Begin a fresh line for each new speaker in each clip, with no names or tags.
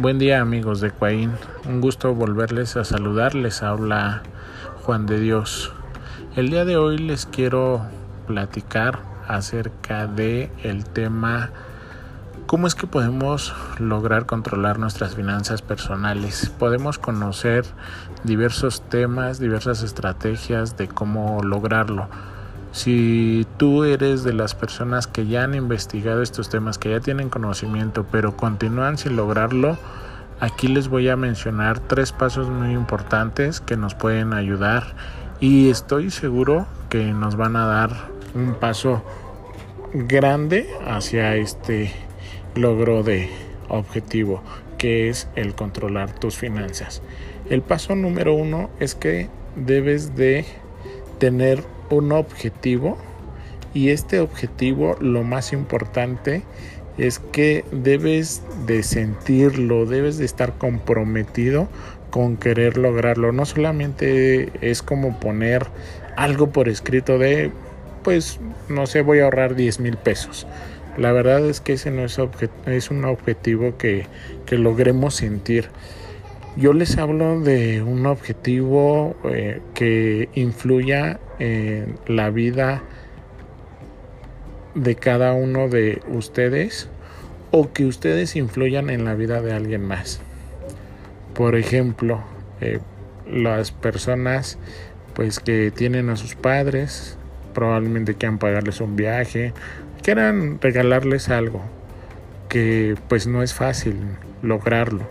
Buen día amigos de Cuaín, un gusto volverles a saludar, les habla Juan de Dios. El día de hoy les quiero platicar acerca de el tema cómo es que podemos lograr controlar nuestras finanzas personales. Podemos conocer diversos temas, diversas estrategias de cómo lograrlo. Si tú eres de las personas que ya han investigado estos temas, que ya tienen conocimiento, pero continúan sin lograrlo, aquí les voy a mencionar tres pasos muy importantes que nos pueden ayudar y estoy seguro que nos van a dar un paso grande hacia este logro de objetivo que es el controlar tus finanzas. El paso número uno es que debes de tener un objetivo y este objetivo lo más importante es que debes de sentirlo, debes de estar comprometido con querer lograrlo. No solamente es como poner algo por escrito de, pues, no sé, voy a ahorrar 10 mil pesos. La verdad es que ese no es, un objetivo que logremos sentir. Yo les hablo de un objetivo eh, que influya en la vida de cada uno de ustedes o que ustedes influyan en la vida de alguien más. Por ejemplo, eh, las personas pues que tienen a sus padres, probablemente quieran pagarles un viaje, quieran regalarles algo que pues no es fácil lograrlo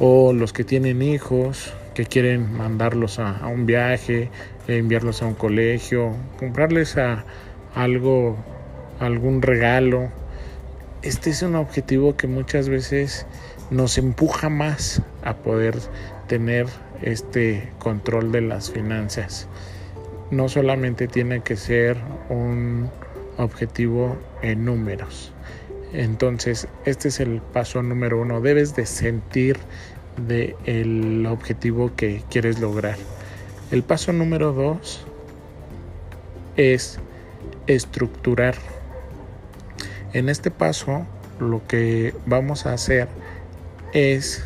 o los que tienen hijos que quieren mandarlos a, un viaje, enviarlos a un colegio, comprarles a algo, algún regalo. Este es un objetivo que muchas veces nos empuja más a poder tener este control de las finanzas. No solamente tiene que ser un objetivo en números, entonces, este es el paso número uno. Debes de sentir de el objetivo que quieres lograr. El paso número dos es estructurar. En este paso, lo que vamos a hacer es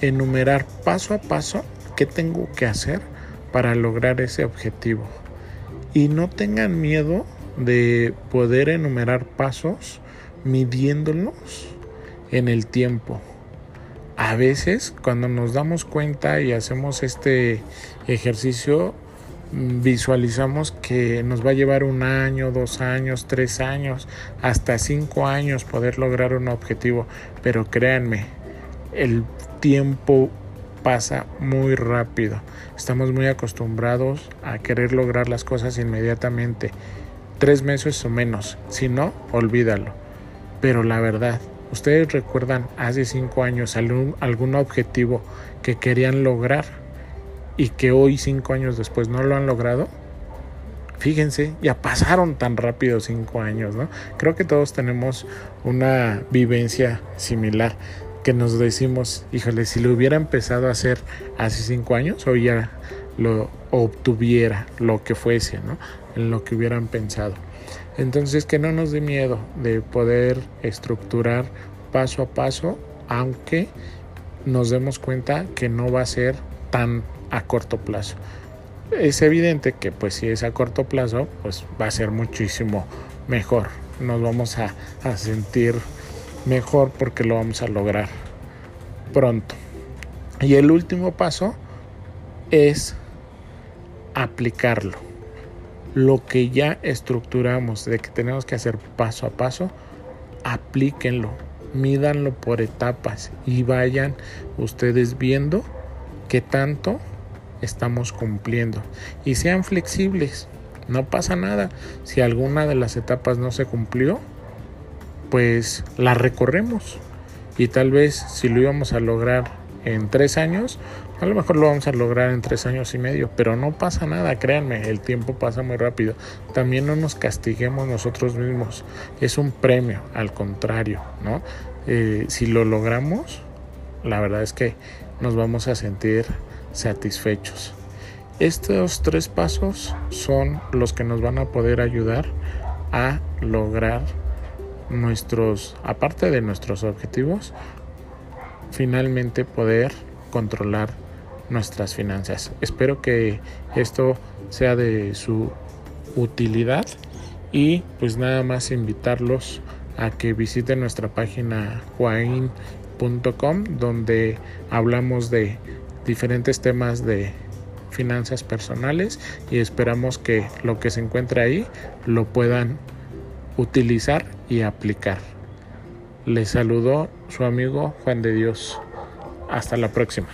enumerar paso a paso qué tengo que hacer para lograr ese objetivo. Y no tengan miedo de poder enumerar pasos midiéndonos en el tiempo. A veces cuando nos damos cuenta y hacemos este ejercicio, visualizamos que nos va a llevar un año, dos años, tres años, hasta cinco años poder lograr un objetivo. Pero créanme, el tiempo pasa muy rápido. Estamos muy acostumbrados a querer lograr las cosas inmediatamente. Tres meses o menos. Si no, olvídalo. Pero la verdad, ¿ustedes recuerdan hace cinco años algún, algún objetivo que querían lograr y que hoy cinco años después no lo han logrado? Fíjense, ya pasaron tan rápido cinco años, ¿no? Creo que todos tenemos una vivencia similar que nos decimos, híjole, si lo hubiera empezado a hacer hace cinco años, hoy ya lo obtuviera, lo que fuese, ¿no? En lo que hubieran pensado. Entonces que no nos dé miedo de poder estructurar paso a paso, aunque nos demos cuenta que no va a ser tan a corto plazo. Es evidente que pues si es a corto plazo, pues va a ser muchísimo mejor. Nos vamos a, a sentir mejor porque lo vamos a lograr pronto. Y el último paso es aplicarlo lo que ya estructuramos de que tenemos que hacer paso a paso, aplíquenlo, mídanlo por etapas y vayan ustedes viendo qué tanto estamos cumpliendo. Y sean flexibles, no pasa nada. Si alguna de las etapas no se cumplió, pues la recorremos. Y tal vez si lo íbamos a lograr en tres años, a lo mejor lo vamos a lograr en tres años y medio, pero no pasa nada, créanme, el tiempo pasa muy rápido. También no nos castiguemos nosotros mismos, es un premio, al contrario, ¿no? Eh, si lo logramos, la verdad es que nos vamos a sentir satisfechos. Estos tres pasos son los que nos van a poder ayudar a lograr nuestros, aparte de nuestros objetivos, finalmente poder controlar nuestras finanzas. Espero que esto sea de su utilidad y pues nada más invitarlos a que visiten nuestra página juain.com donde hablamos de diferentes temas de finanzas personales y esperamos que lo que se encuentre ahí lo puedan utilizar y aplicar. Les saludó su amigo Juan de Dios. Hasta la próxima.